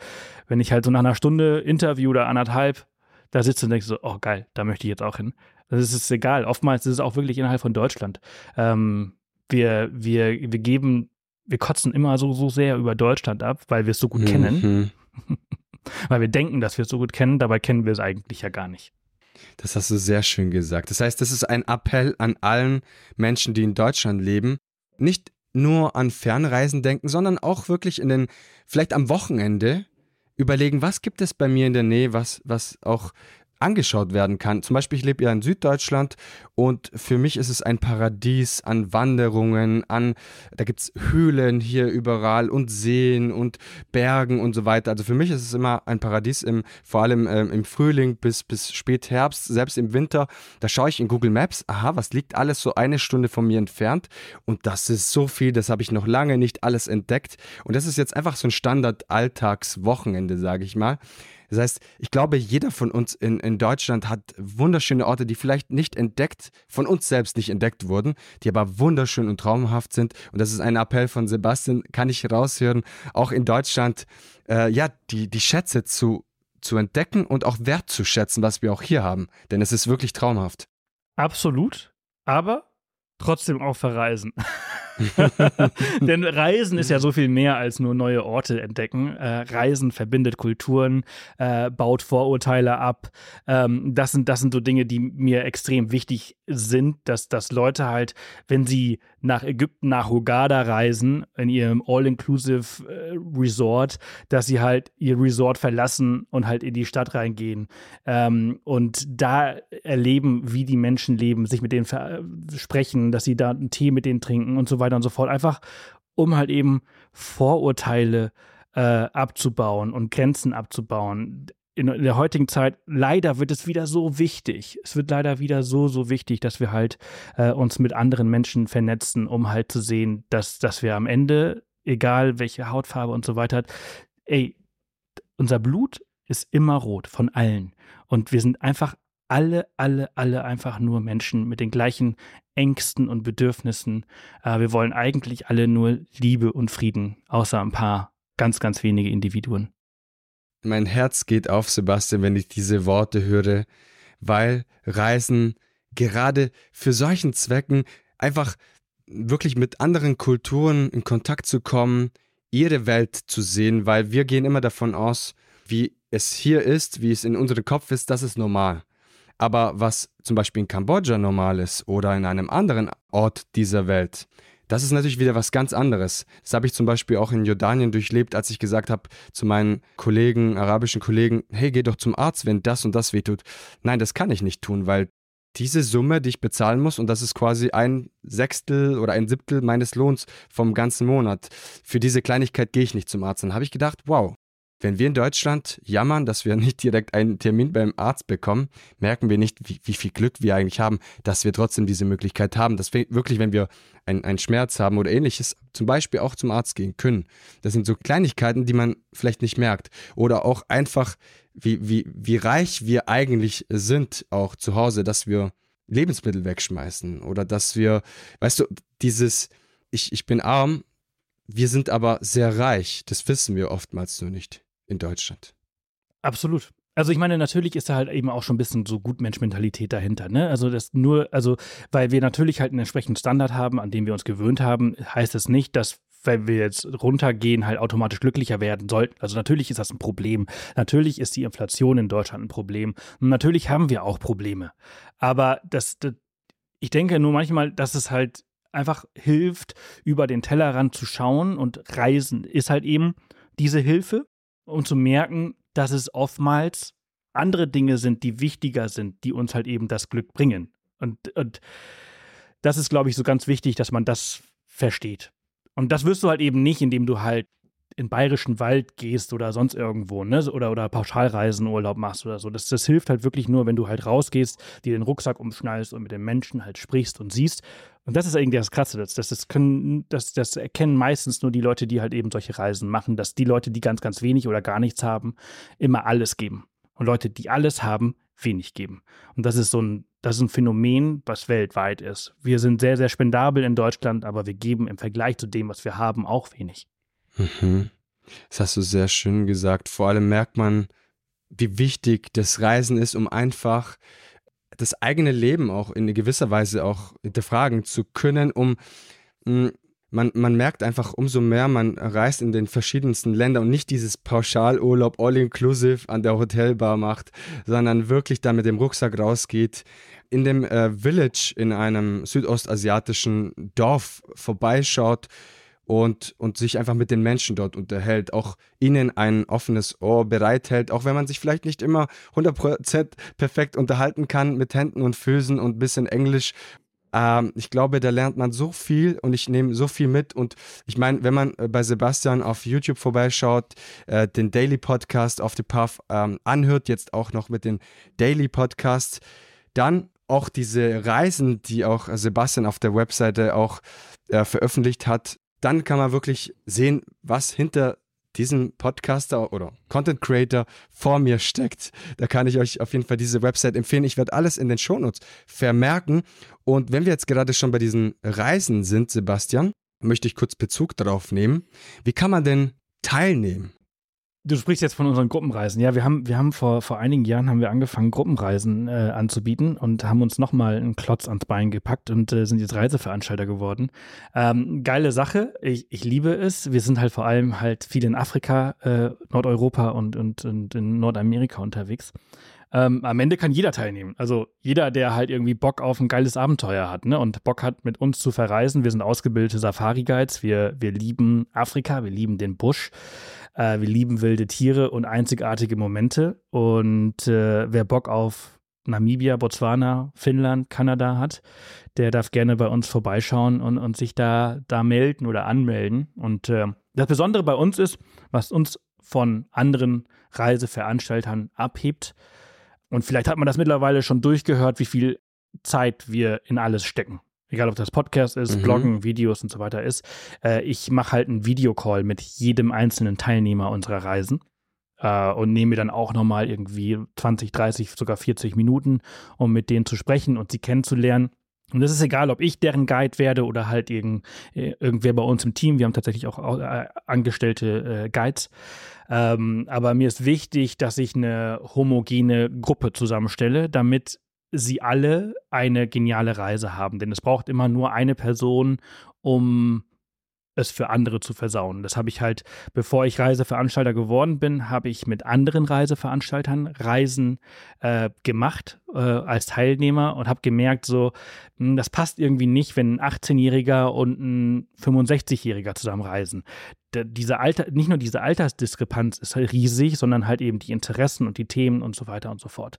Wenn ich halt so nach einer Stunde Interview oder anderthalb da sitze und denke so, oh geil, da möchte ich jetzt auch hin. Das ist egal. Oftmals ist es auch wirklich innerhalb von Deutschland. Ähm, wir, wir, wir geben, wir kotzen immer so, so sehr über Deutschland ab, weil wir es so gut mhm. kennen. weil wir denken, dass wir es so gut kennen, dabei kennen wir es eigentlich ja gar nicht. Das hast du sehr schön gesagt. Das heißt, das ist ein Appell an allen Menschen, die in Deutschland leben, nicht nur an Fernreisen denken, sondern auch wirklich in den, vielleicht am Wochenende überlegen, was gibt es bei mir in der Nähe, was, was auch angeschaut werden kann. Zum Beispiel, ich lebe ja in Süddeutschland und für mich ist es ein Paradies an Wanderungen, an, da gibt es Höhlen hier überall und Seen und Bergen und so weiter. Also für mich ist es immer ein Paradies, im, vor allem ähm, im Frühling bis, bis Spätherbst, selbst im Winter. Da schaue ich in Google Maps, aha, was liegt alles so eine Stunde von mir entfernt und das ist so viel, das habe ich noch lange nicht alles entdeckt und das ist jetzt einfach so ein Standard-Alltagswochenende, sage ich mal Das heißt, ich glaube, jeder von uns in, in Deutschland hat wunderschöne Orte, die vielleicht nicht entdeckt, von uns selbst nicht entdeckt wurden, die aber wunderschön und traumhaft sind. Und das ist ein Appell von Sebastian, kann ich raushören, auch in Deutschland, äh, ja, die, die Schätze zu, zu entdecken und auch wertzuschätzen, was wir auch hier haben. Denn es ist wirklich traumhaft. Absolut. Aber trotzdem auch verreisen. Denn Reisen ist ja so viel mehr als nur neue Orte entdecken. Äh, Reisen verbindet Kulturen, äh, baut Vorurteile ab. Ähm, das, sind, das sind so Dinge, die mir extrem wichtig sind, dass, dass Leute halt, wenn sie nach Ägypten, nach Hurghada reisen, in ihrem All-Inclusive äh, Resort, dass sie halt ihr Resort verlassen und halt in die Stadt reingehen ähm, und da erleben, wie die Menschen leben, sich mit denen sprechen, dass sie da einen Tee mit denen trinken und so weiter und so fort. Einfach, um halt eben Vorurteile äh, abzubauen und Grenzen abzubauen in, der heutigen Zeit, leider wird es wieder so wichtig. Es wird leider wieder so, so wichtig, dass wir halt äh, uns mit anderen Menschen vernetzen, um halt zu sehen, dass, dass wir am Ende, egal welche Hautfarbe und so weiter, ey, unser Blut ist immer rot von allen. Und wir sind einfach alle, alle, alle einfach nur Menschen mit den gleichen Ängsten und Bedürfnissen. Äh, wir wollen eigentlich alle nur Liebe und Frieden, außer ein paar ganz, ganz wenige Individuen. Mein Herz geht auf, Sebastian, wenn ich diese Worte höre, weil Reisen gerade für solchen Zwecken einfach wirklich mit anderen Kulturen in Kontakt zu kommen, ihre Welt zu sehen, weil wir gehen immer davon aus, wie es hier ist, wie es in unserem Kopf ist, das ist normal. Aber was zum Beispiel in Kambodscha normal ist oder in einem anderen Ort dieser Welt, das ist natürlich wieder was ganz anderes. Das habe ich zum Beispiel auch in Jordanien durchlebt, als ich gesagt habe zu meinen Kollegen, arabischen Kollegen, hey, geh doch zum Arzt, wenn das und das wehtut. Nein, das kann ich nicht tun, weil diese Summe, die ich bezahlen muss, und das ist quasi ein Sechstel oder ein Siebtel meines Lohns vom ganzen Monat, für diese Kleinigkeit gehe ich nicht zum Arzt. Dann habe ich gedacht, wow, wenn wir in Deutschland jammern, dass wir nicht direkt einen Termin beim Arzt bekommen, merken wir nicht, wie, wie viel Glück wir eigentlich haben, dass wir trotzdem diese Möglichkeit haben, dass wir wirklich, wenn wir einen Schmerz haben oder ähnliches, zum Beispiel auch zum Arzt gehen können. Das sind so Kleinigkeiten, die man vielleicht nicht merkt. Oder auch einfach, wie, wie, wie reich wir eigentlich sind, auch zu Hause, dass wir Lebensmittel wegschmeißen oder dass wir, weißt du, dieses, ich, ich bin arm, wir sind aber sehr reich. Das wissen wir oftmals nur nicht in Deutschland. Absolut. Also ich meine, natürlich ist da halt eben auch schon ein bisschen so Gutmensch-Mentalität dahinter, ne? Also das nur, also weil wir natürlich halt einen entsprechenden Standard haben, an dem wir uns gewöhnt haben, heißt das nicht, dass wenn wir jetzt runtergehen, halt automatisch glücklicher werden sollten. Also natürlich ist das ein Problem. Natürlich ist die Inflation in Deutschland ein Problem. Und natürlich haben wir auch Probleme. Aber das, das ich denke nur manchmal, dass es halt einfach hilft, über den Tellerrand zu schauen und Reisen ist halt eben diese Hilfe um zu merken, dass es oftmals andere Dinge sind, die wichtiger sind, die uns halt eben das Glück bringen. Und, und das ist, glaube ich, so ganz wichtig, dass man das versteht. Und das wirst du halt eben nicht, indem du halt in bayerischen Wald gehst oder sonst irgendwo, ne? Oder, oder Pauschalreisen Urlaub machst oder so. Das, das hilft halt wirklich nur, wenn du halt rausgehst, dir den Rucksack umschnallst und mit den Menschen halt sprichst und siehst. Und das ist irgendwie das Krasse. Das, das, das, können, das, das erkennen meistens nur die Leute, die halt eben solche Reisen machen, dass die Leute, die ganz, ganz wenig oder gar nichts haben, immer alles geben. Und Leute, die alles haben, wenig geben. Und das ist so ein, das ist ein Phänomen, was weltweit ist. Wir sind sehr, sehr spendabel in Deutschland, aber wir geben im Vergleich zu dem, was wir haben, auch wenig. Mhm. Das hast du sehr schön gesagt. Vor allem merkt man, wie wichtig das Reisen ist, um einfach das eigene Leben auch in gewisser Weise auch hinterfragen zu können, um hm, man, man merkt einfach, umso mehr man reist in den verschiedensten Ländern und nicht dieses Pauschalurlaub all-inclusive an der Hotelbar macht, sondern wirklich da mit dem Rucksack rausgeht, in dem äh, Village in einem südostasiatischen Dorf vorbeischaut, und, und sich einfach mit den Menschen dort unterhält, auch ihnen ein offenes Ohr bereithält, auch wenn man sich vielleicht nicht immer 100% perfekt unterhalten kann mit Händen und Füßen und ein bisschen Englisch. Ähm, ich glaube, da lernt man so viel und ich nehme so viel mit. Und ich meine, wenn man äh, bei Sebastian auf YouTube vorbeischaut, äh, den Daily Podcast auf the Puff ähm, anhört, jetzt auch noch mit den Daily Podcasts, dann auch diese Reisen, die auch Sebastian auf der Webseite auch äh, veröffentlicht hat, dann kann man wirklich sehen, was hinter diesen Podcaster oder Content Creator vor mir steckt. Da kann ich euch auf jeden Fall diese Website empfehlen. Ich werde alles in den Shownotes vermerken. Und wenn wir jetzt gerade schon bei diesen Reisen sind, Sebastian, möchte ich kurz Bezug darauf nehmen. Wie kann man denn teilnehmen? Du sprichst jetzt von unseren Gruppenreisen. Ja, wir haben, wir haben vor, vor einigen Jahren haben wir angefangen, Gruppenreisen äh, anzubieten und haben uns nochmal einen Klotz ans Bein gepackt und äh, sind jetzt Reiseveranstalter geworden. Ähm, geile Sache. Ich, ich liebe es. Wir sind halt vor allem halt viel in Afrika, äh, Nordeuropa und, und, und in Nordamerika unterwegs. Ähm, am Ende kann jeder teilnehmen. Also jeder, der halt irgendwie Bock auf ein geiles Abenteuer hat ne? und Bock hat, mit uns zu verreisen. Wir sind ausgebildete Safari-Guides. Wir, wir lieben Afrika, wir lieben den Busch. Äh, wir lieben wilde Tiere und einzigartige Momente. Und äh, wer Bock auf Namibia, Botswana, Finnland, Kanada hat, der darf gerne bei uns vorbeischauen und, und sich da, da melden oder anmelden. Und äh, das Besondere bei uns ist, was uns von anderen Reiseveranstaltern abhebt. Und vielleicht hat man das mittlerweile schon durchgehört, wie viel Zeit wir in alles stecken egal ob das Podcast ist, mhm. Bloggen, Videos und so weiter ist, äh, ich mache halt einen Videocall mit jedem einzelnen Teilnehmer unserer Reisen äh, und nehme dann auch nochmal irgendwie 20, 30, sogar 40 Minuten, um mit denen zu sprechen und sie kennenzulernen. Und es ist egal, ob ich deren Guide werde oder halt irgend, äh, irgendwer bei uns im Team. Wir haben tatsächlich auch äh, angestellte äh, Guides. Ähm, aber mir ist wichtig, dass ich eine homogene Gruppe zusammenstelle, damit sie alle eine geniale Reise haben. Denn es braucht immer nur eine Person, um es für andere zu versauen. Das habe ich halt, bevor ich Reiseveranstalter geworden bin, habe ich mit anderen Reiseveranstaltern Reisen äh, gemacht äh, als Teilnehmer und habe gemerkt, so, mh, hm, das passt irgendwie nicht, wenn ein 18-Jähriger und ein 65-Jähriger zusammen reisen. D diese Alter, nicht nur diese Altersdiskrepanz ist halt riesig, sondern halt eben die Interessen und die Themen und so weiter und so fort.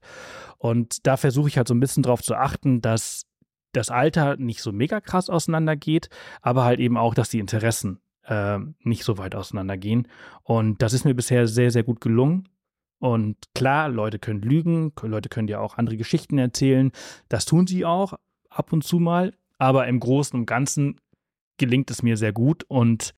Und da versuche ich halt so ein bisschen drauf zu achten, dass das Alter nicht so mega krass auseinandergeht, aber halt eben auch, dass die Interessen äh, nicht so weit auseinandergehen. Und das ist mir bisher sehr, sehr gut gelungen. Und klar, Leute können lügen, Leute können dir auch andere Geschichten erzählen. Das tun sie auch ab und zu mal. Aber im Großen und Ganzen gelingt es mir sehr gut. Und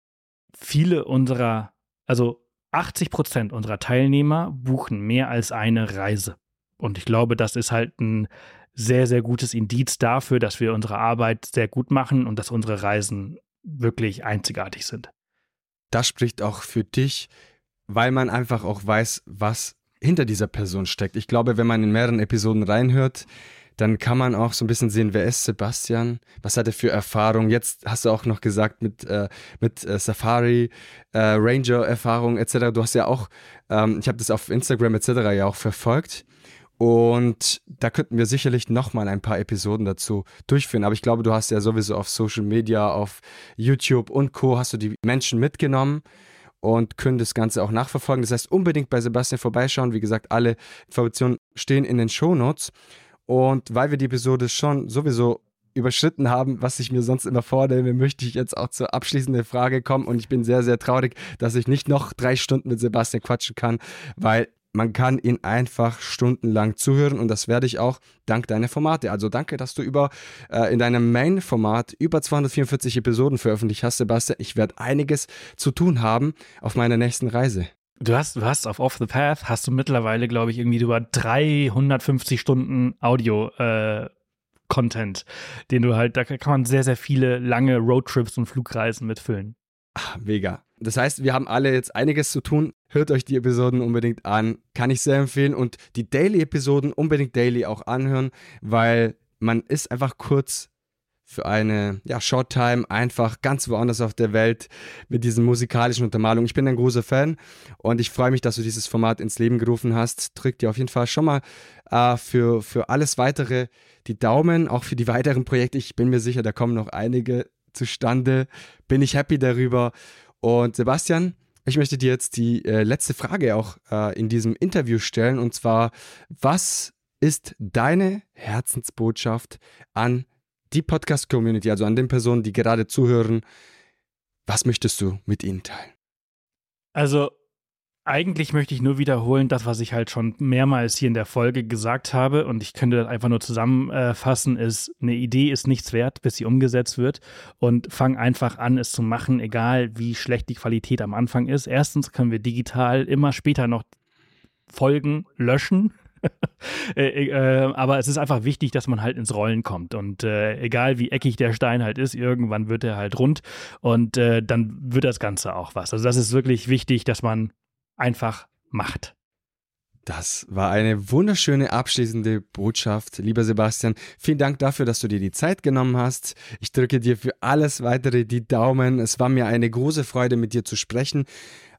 viele unserer, also 80 Prozent unserer Teilnehmer buchen mehr als eine Reise. Und ich glaube, das ist halt ein sehr, sehr gutes Indiz dafür, dass wir unsere Arbeit sehr gut machen und dass unsere Reisen wirklich einzigartig sind. Das spricht auch für dich, weil man einfach auch weiß, was hinter dieser Person steckt. Ich glaube, wenn man in mehreren Episoden reinhört, dann kann man auch so ein bisschen sehen, wer ist Sebastian, was hat er für Erfahrung. Jetzt hast du auch noch gesagt mit, äh, mit äh, Safari, äh, Ranger-Erfahrung etc. Du hast ja auch, ähm, ich habe das auf Instagram etc. ja auch verfolgt. Und da könnten wir sicherlich nochmal ein paar Episoden dazu durchführen. Aber ich glaube, du hast ja sowieso auf Social Media, auf YouTube und Co. hast du die Menschen mitgenommen und können das Ganze auch nachverfolgen. Das heißt, unbedingt bei Sebastian vorbeischauen. Wie gesagt, alle Informationen stehen in den Show Notes. Und weil wir die Episode schon sowieso überschritten haben, was ich mir sonst immer vornehme, möchte ich jetzt auch zur abschließenden Frage kommen. Und ich bin sehr, sehr traurig, dass ich nicht noch drei Stunden mit Sebastian quatschen kann, weil man kann ihn einfach stundenlang zuhören und das werde ich auch dank deiner Formate. Also danke, dass du über äh, in deinem Main-Format über 244 Episoden veröffentlicht hast, Sebastian. Ich werde einiges zu tun haben auf meiner nächsten Reise. Du hast, du hast auf Off the Path hast du mittlerweile, glaube ich, irgendwie über 350 Stunden Audio äh, Content, den du halt, da kann man sehr, sehr viele lange Roadtrips und Flugreisen mitfüllen. Ach, mega. Das heißt, wir haben alle jetzt einiges zu tun. Hört euch die Episoden unbedingt an. Kann ich sehr empfehlen. Und die Daily-Episoden unbedingt daily auch anhören, weil man ist einfach kurz für eine ja, Short Time einfach ganz woanders auf der Welt mit diesen musikalischen Untermalungen. Ich bin ein großer Fan und ich freue mich, dass du dieses Format ins Leben gerufen hast. Drück dir auf jeden Fall schon mal äh, für, für alles weitere die Daumen, auch für die weiteren Projekte. Ich bin mir sicher, da kommen noch einige zustande. Bin ich happy darüber. Und Sebastian, ich möchte dir jetzt die äh, letzte Frage auch äh, in diesem Interview stellen. Und zwar, was ist deine Herzensbotschaft an die Podcast-Community, also an den Personen, die gerade zuhören? Was möchtest du mit ihnen teilen? Also eigentlich möchte ich nur wiederholen, das, was ich halt schon mehrmals hier in der Folge gesagt habe, und ich könnte das einfach nur zusammenfassen, ist, eine Idee ist nichts wert, bis sie umgesetzt wird. Und fang einfach an, es zu machen, egal wie schlecht die Qualität am Anfang ist. Erstens können wir digital immer später noch Folgen löschen. Äh, äh, aber es ist einfach wichtig, dass man halt ins Rollen kommt. Und äh, egal wie eckig der Stein halt ist, irgendwann wird er halt rund und äh, dann wird das Ganze auch was. Also das ist wirklich wichtig, dass man einfach macht. Das war eine wunderschöne abschließende Botschaft, lieber Sebastian. Vielen Dank dafür, dass du dir die Zeit genommen hast. Ich drücke dir für alles weitere die Daumen. Es war mir eine große Freude, mit dir zu sprechen.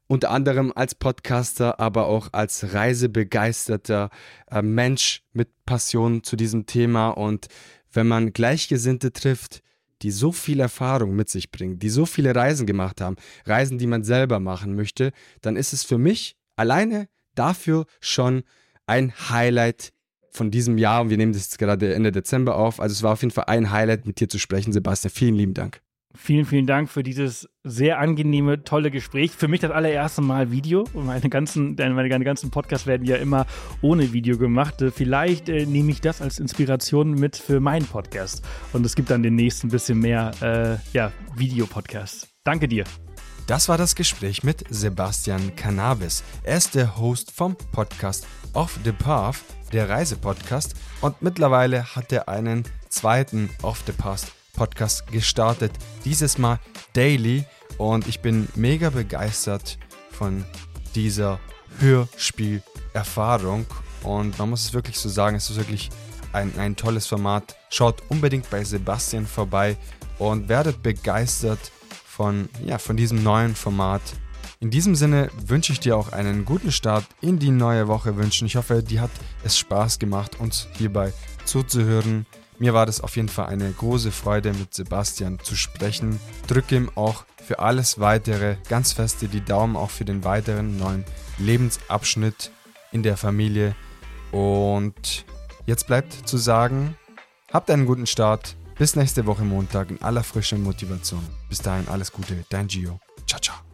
Unter anderem als Podcaster, aber auch als reisebegeisterter äh, Mensch mit Passion zu diesem Thema. Und wenn man Gleichgesinnte trifft, die so viel Erfahrung mit sich bringen, die so viele Reisen gemacht haben, Reisen, die man selber machen möchte, dann ist es für mich alleine dafür schon ein Highlight von diesem Jahr. Und wir nehmen das jetzt gerade Ende Dezember auf. Also es war auf jeden Fall ein Highlight, mit dir zu sprechen, Sebastian. Vielen lieben Dank. Vielen, vielen Dank für dieses sehr angenehme, tolle Gespräch. Für mich das allererste Mal Video. Meine ganzen, meine ganzen Podcasts werden ja immer ohne Video gemacht. Äh, vielleicht äh, nehme ich das als Inspiration mit für meinen Podcast. Und es gibt dann demnächst ein bisschen mehr äh, ja, Videopodcasts. Danke dir. Das war das Gespräch mit Sebastian Cannabis. Er ist der Host vom Podcast Off the Path, der Reisepodcast. Und mittlerweile hat er einen zweiten Off the Path Podcast gestartet. Dieses Mal daily und ich bin mega begeistert von dieser Hörspielerfahrung und man muss es wirklich so sagen, es ist wirklich ein, ein tolles Format. Schaut unbedingt bei Sebastian vorbei und werdet begeistert von, ja, von diesem neuen Format. In diesem Sinne wünsche ich dir auch einen guten Start in die neue Woche wünschen. Ich hoffe, dir hat es Spaß gemacht, uns hierbei zuzuhören. Mir war das auf jeden Fall eine große Freude, mit Sebastian zu sprechen. Drücke ihm auch für alles weitere ganz feste die Daumen, auch für den weiteren neuen Lebensabschnitt in der Familie. Und jetzt bleibt zu sagen, habt einen guten Start. Bis nächste Woche Montag in aller Frische Motivation. Bis dahin alles Gute, dein Gio. Ciao, ciao.